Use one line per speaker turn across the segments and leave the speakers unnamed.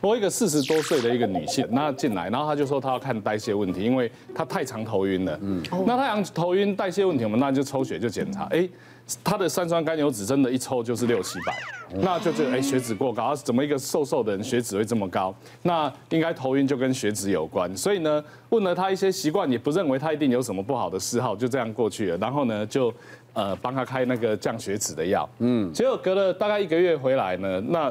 我一个四十多岁的一个女性，那进来，然后她就说她要看代谢问题，因为她太常头晕了。嗯，那太常头晕代谢问题，我们那就抽血就检查，哎，她的三酸甘油脂真的，一抽就是六七百。那就觉得哎，血脂过高，怎么一个瘦瘦的人血脂会这么高？那应该头晕就跟血脂有关。所以呢，问了他一些习惯，也不认为他一定有什么不好的嗜好，就这样过去了。然后呢，就呃帮他开那个降血脂的药。嗯，结果隔了大概一个月回来呢，那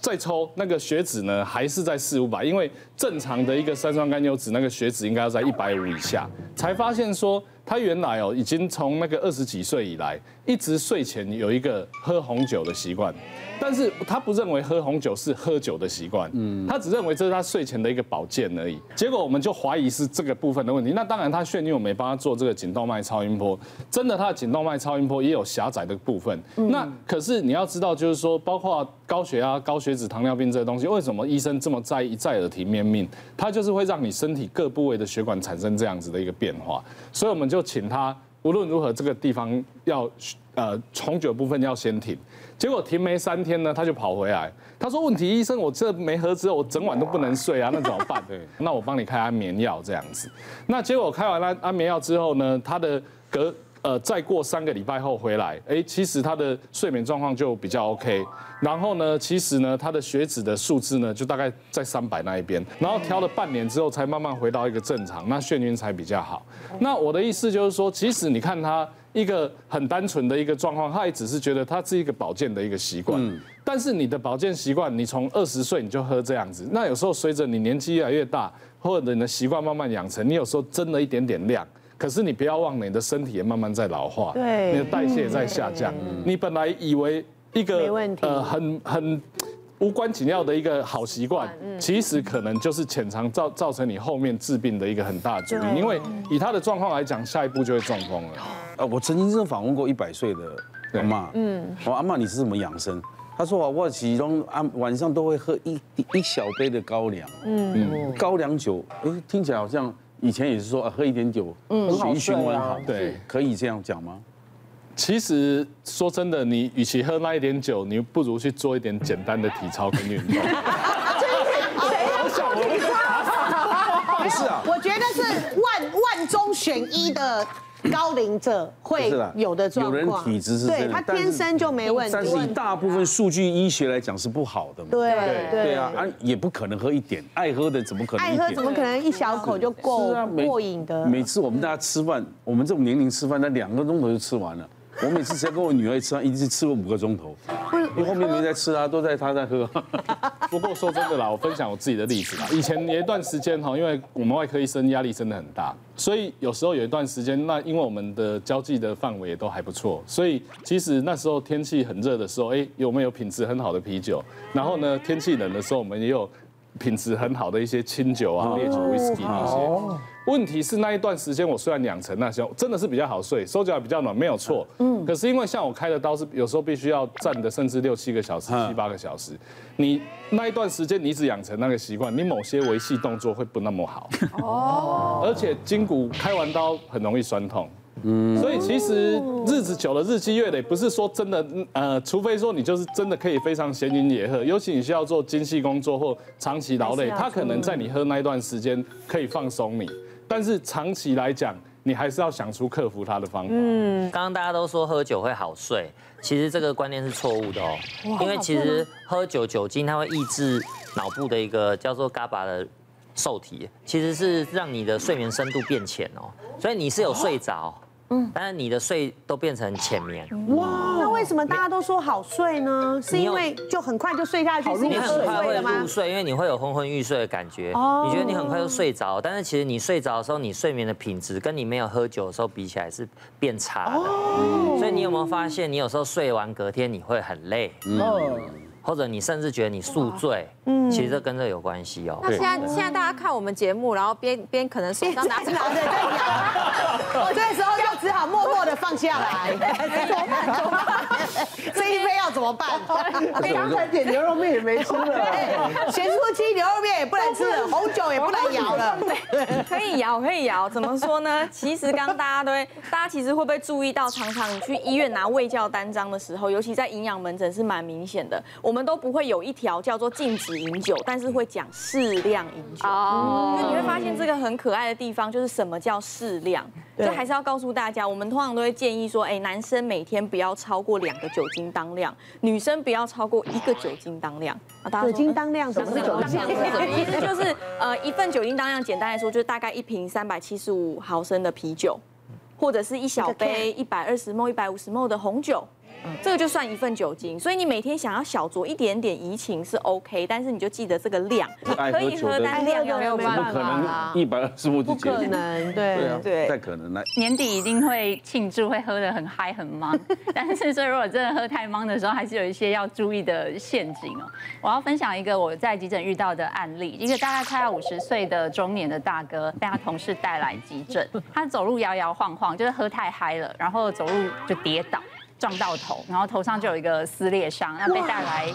再抽那个血脂呢还是在四五百，因为正常的一个三酸甘油脂那个血脂应该要在一百五以下，才发现说。他原来哦，已经从那个二十几岁以来，一直睡前有一个喝红酒的习惯，但是他不认为喝红酒是喝酒的习惯，嗯，他只认为这是他睡前的一个保健而已。结果我们就怀疑是这个部分的问题。那当然，他眩晕，我没帮他做这个颈动脉超音波，真的他的颈动脉超音波也有狭窄的部分。那可是你要知道，就是说，包括高血压、高血脂、糖尿病这些东西，为什么医生这么在意一再耳提面命？他就是会让你身体各部位的血管产生这样子的一个变化，所以我们。就请他无论如何这个地方要呃重酒部分要先停，结果停没三天呢，他就跑回来，他说，问题医生，我这没喝之后，我整晚都不能睡啊，那怎么办？对，那我帮你开安眠药这样子。那结果开完了安眠药之后呢，他的隔呃再过三个礼拜后回来，哎，其实他的睡眠状况就比较 OK。然后呢，其实呢，他的血脂的数字呢，就大概在三百那一边。然后调了半年之后，才慢慢回到一个正常，那眩晕才比较好。那我的意思就是说，其实你看他一个很单纯的一个状况，他也只是觉得他是一个保健的一个习惯。嗯。但是你的保健习惯，你从二十岁你就喝这样子，那有时候随着你年纪越来越大，或者你的习惯慢慢养成，你有时候增了一点点量，可是你不要忘了，你的身体也慢慢在老化，对，你的代谢也在下降。你本来以为。一个呃很很无关紧要的一个好习惯，其实可能就是潜藏造造成你后面治病的一个很大的阻力。因为以他的状况来讲，下一步就会中风了。
呃，我曾经真的访问过一百岁的阿妈，嗯，我阿妈你是怎么养生？他说啊，我其中啊晚上都会喝一一小杯的高粱，嗯，高粱酒，哎，听起来好像以前也是说喝一点酒，嗯，血液循环好，对，可以这样讲吗？
其实说真的，你与其喝那一点酒，你不如去做一点简单的体操跟运动。
不是啊，我觉得是万万中选一的高龄者会有的状况。
有人体质是对，
他天生就没问题。
但是以大部分数据医学来讲是不好的嘛。
对
对啊，啊也不可能喝一点，爱喝的怎么可能？
爱喝怎么可能一小口就够过瘾的？
每次我们大家吃饭，我们这种年龄吃饭，那两个钟头就吃完了。我每次只要跟我女儿吃饭，一直吃了五个钟头，因为后面没在吃啊，都在他在喝。
不过说真的啦，我分享我自己的例子啦。以前有一段时间哈，因为我们外科医生压力真的很大，所以有时候有一段时间，那因为我们的交际的范围也都还不错，所以其实那时候天气很热的时候，哎，有没有品质很好的啤酒？然后呢，天气冷的时候，我们也有品质很好的一些清酒啊、烈酒、威士忌那些。问题是那一段时间，我虽然养成那些，真的是比较好睡，手脚也比较暖，没有错。嗯。可是因为像我开的刀是有时候必须要站的，甚至六七个小时、七八个小时，你那一段时间你只养成那个习惯，你某些维系动作会不那么好。哦。而且筋骨开完刀很容易酸痛。嗯。所以其实日子久了，日积月累，不是说真的，呃，除非说你就是真的可以非常闲云野鹤，尤其你需要做精细工作或长期劳累，他可能在你喝那一段时间可以放松你。但是长期来讲，你还是要想出克服它的方法。嗯，
刚刚大家都说喝酒会好睡，其实这个观念是错误的哦。因为其实喝酒酒精它会抑制脑部的一个叫做 GABA 的受体，其实是让你的睡眠深度变浅哦，所以你是有睡着。嗯，但是你的睡都变成浅眠。哇，
那为什么大家都说好睡呢？是因为就很快就睡下去，是你很快会
入睡，因为你会有昏昏欲睡的感觉。哦，你觉得你很快就睡着，但是其实你睡着的时候，你睡眠的品质跟你没有喝酒的时候比起来是变差的。哦，所以你有没有发现，你有时候睡完隔天你会很累？嗯。或者你甚至觉得你宿醉，嗯，其实这跟这有关系哦。
那现在现在大家看我们节目，然后边边可能手上拿着拿着在摇，
我这个时候就只好默默的放下来。怎么办？怎么办？怎么办？刚才点牛肉面也没吃了，咸酥鸡牛肉面也不能吃了。红酒也不能摇了。
对，可以摇，可以摇。怎么说呢？其实刚刚大家都会，大家其实会不会注意到，常常你去医院拿胃教单张的时候，尤其在营养门诊是蛮明显的，我们都不会有一条叫做禁止饮酒，但是会讲适量饮酒。哦。因为你会发现这个很可爱的地方，就是什么叫适量。就还是要告诉大家，我们通常都会建议说，哎，男生每天不要超过两个酒精当量，女生不要超过一个酒精当量。
啊酒精当量什么是酒精当量？
其实就是呃一份酒精当量，简单来说就是大概一瓶三百七十五毫升的啤酒，或者是一小杯一百二十 ml、一百五十 ml 的红酒。这个就算一份酒精，所以你每天想要小酌一点点怡情是 OK，但是你就记得这个量，可以喝但量没有办法，
可能一百二十五就
不可能，对。
对啊，对，太可能了。
年底一定会庆祝，会喝得很嗨很忙，但是所以如果真的喝太忙的时候，还是有一些要注意的陷阱哦。我要分享一个我在急诊遇到的案例，一个大概快要五十岁的中年的大哥被他同事带来急诊，他走路摇摇晃晃，就是喝太嗨了，然后走路就跌倒。撞到头，然后头上就有一个撕裂伤，那被带来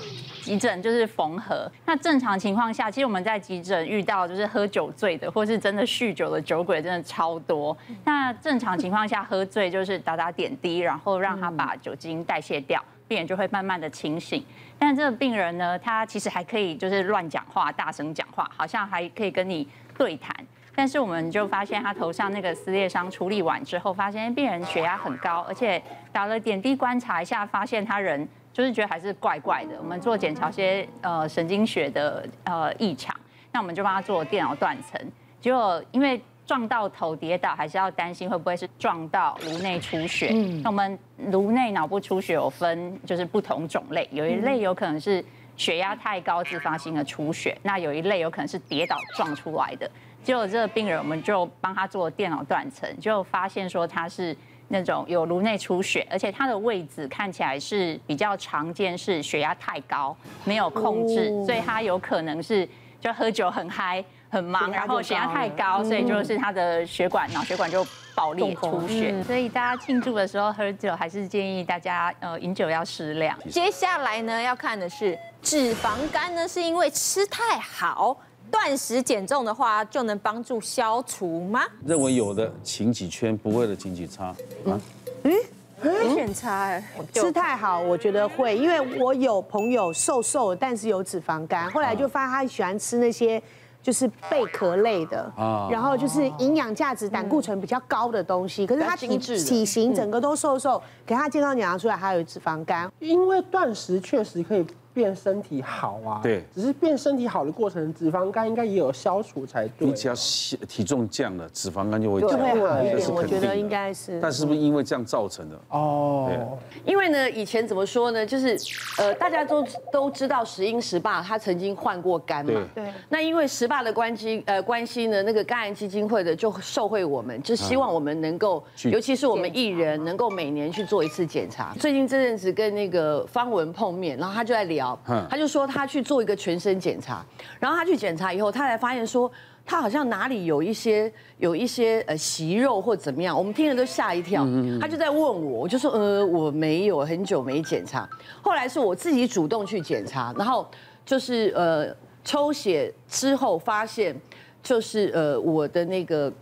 急诊就是缝合。那正常情况下，其实我们在急诊遇到就是喝酒醉的，或是真的酗酒的酒鬼，真的超多。那正常情况下喝醉就是打打点滴，然后让他把酒精代谢掉，病人就会慢慢的清醒。但这个病人呢，他其实还可以就是乱讲话、大声讲话，好像还可以跟你对谈。但是我们就发现他头上那个撕裂伤处理完之后，发现病人血压很高，而且打了点滴观察一下，发现他人就是觉得还是怪怪的。我们做检查些呃神经学的呃异常，那我们就帮他做电脑断层。结果因为撞到头跌倒，还是要担心会不会是撞到颅内出血。嗯，那我们颅内脑部出血有分就是不同种类，有一类有可能是血压太高自发性的出血，那有一类有可能是跌倒撞出来的。结果这个病人，我们就帮他做电脑断层，就发现说他是那种有颅内出血，而且他的位置看起来是比较常见，是血压太高没有控制，所以他有可能是就喝酒很嗨很忙，然后血压太高，所以就是他的血管脑血管就爆裂出血。所以大家庆祝的时候喝酒，还是建议大家呃饮酒要适量。
接下来呢要看的是脂肪肝呢，是因为吃太好。断食减重的话，就能帮助消除吗？
认为有的，请几圈；不会的，请几叉。嗯，
嗯，明显差哎。
吃太好，我觉得会，因为我有朋友瘦瘦的，但是有脂肪肝，后来就发现他喜欢吃那些就是贝壳类的，然后就是营养价值、胆固醇比较高的东西，可是他体体型整个都瘦瘦，给他健康检查出来还有脂肪肝。
因为断食确实可以。变身体好啊，
对，
只是变身体好的过程，脂肪肝应该也有消除才对。
你只要体重降了，脂肪肝就会降，
就会好一点。我觉得应该是。
但是不是因为这样造成的？
哦，因为呢，以前怎么说呢？就是呃，大家都都知道石英石爸他曾经患过肝嘛，对。那因为石爸的关系呃关系呢，那个肝癌基金会的就受惠我们，就希望我们能够，尤其是我们艺人能够每年去做一次检查。最近这阵子跟那个方文碰面，然后他就在聊。他就说他去做一个全身检查，然后他去检查以后，他才发现说他好像哪里有一些有一些呃息肉或怎么样，我们听了都吓一跳。他就在问我，我就说呃我没有，很久没检查。后来是我自己主动去检查，然后就是呃抽血之后发现就是呃我的那个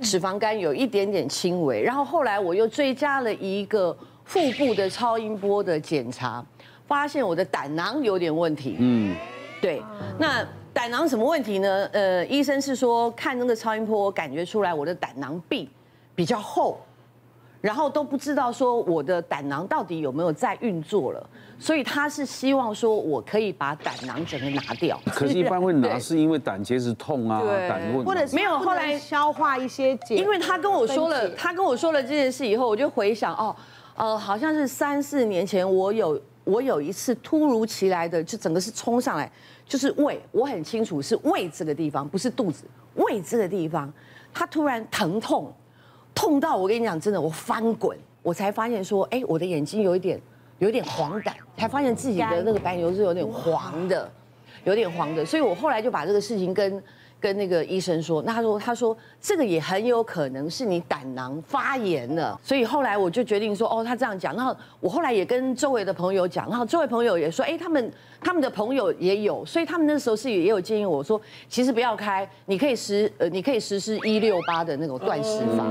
脂肪肝有一点点轻微，然后后来我又追加了一个腹部的超音波的检查。发现我的胆囊有点问题，嗯，对，那胆囊什么问题呢？呃，医生是说看那个超音波，感觉出来我的胆囊壁比较厚，然后都不知道说我的胆囊到底有没有在运作了，所以他是希望说我可以把胆囊整个拿掉。
可是，一般会拿是因为胆结石痛啊，胆问，
或者没有后来消化一些结。
因为他跟我说了，他跟我说了这件事以后，我就回想哦，呃，好像是三四年前我有。我有一次突如其来的，就整个是冲上来，就是胃，我很清楚是胃这个地方，不是肚子，胃这个地方，它突然疼痛，痛到我跟你讲，真的我翻滚，我才发现说，哎，我的眼睛有一点，有一点黄疸，才发现自己的那个白牛是有点黄的，有点黄的，所以我后来就把这个事情跟。跟那个医生说，那他说他说这个也很有可能是你胆囊发炎了，所以后来我就决定说，哦，他这样讲，然后我后来也跟周围的朋友讲，然后周围朋友也说，哎，他们他们的朋友也有，所以他们那时候是也有建议我说，其实不要开，你可以实呃，你可以实施一六八的那种断食法。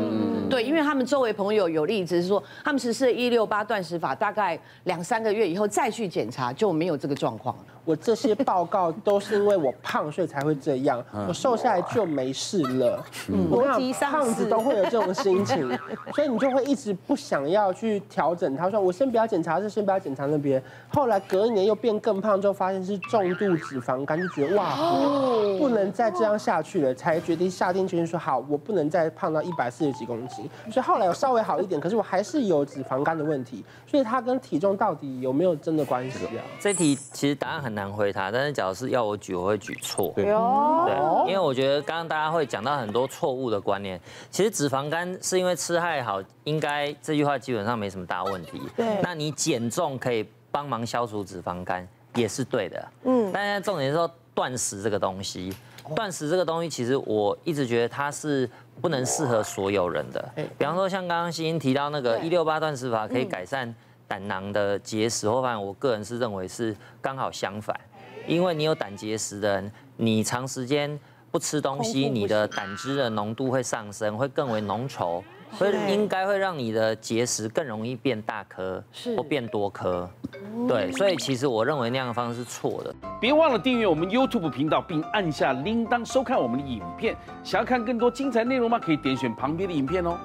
对，因为他们周围朋友有例子是说，他们实施了一六八断食法，大概两三个月以后再去检查就没有这个状况。
我这些报告都是因为我胖，所以才会这样。我瘦下来就没事了。嗯，我看胖子都会有这种心情，所以你就会一直不想要去调整。他说：“我先不要检查这，先不要检查那边。”后来隔一年又变更胖，之后发现是重度脂肪肝，就觉得哇，不能再这样下去了，才决定下定决心说：“好，我不能再胖到一百四十几公斤。”所以后来有稍微好一点，可是我还是有脂肪肝的问题。所以它跟体重到底有没有真的关系啊？
这题其实答案很难回答，但是假如是要我举，我会举错。
对，
对，因为我觉得刚刚大家会讲到很多错误的观念。其实脂肪肝是因为吃太好，应该这句话基本上没什么大问题。
对，
那你减重可以帮忙消除脂肪肝，也是对的。嗯，但是重点是说断食这个东西，断食这个东西，其实我一直觉得它是不能适合所有人的。比方说像刚刚欣欣提到那个一六八断食法，可以改善胆囊的结石，或反正我个人是认为是刚好相反。因为你有胆结石的人，你长时间不吃东西，你的胆汁的浓度会上升，会更为浓稠，会应该会让你的结石更容易变大颗，或变多颗。对，所以其实我认为那样的方式是错的。
别忘了订阅我们 YouTube 频道，并按下铃铛收看我们的影片。想要看更多精彩内容吗？可以点选旁边的影片哦。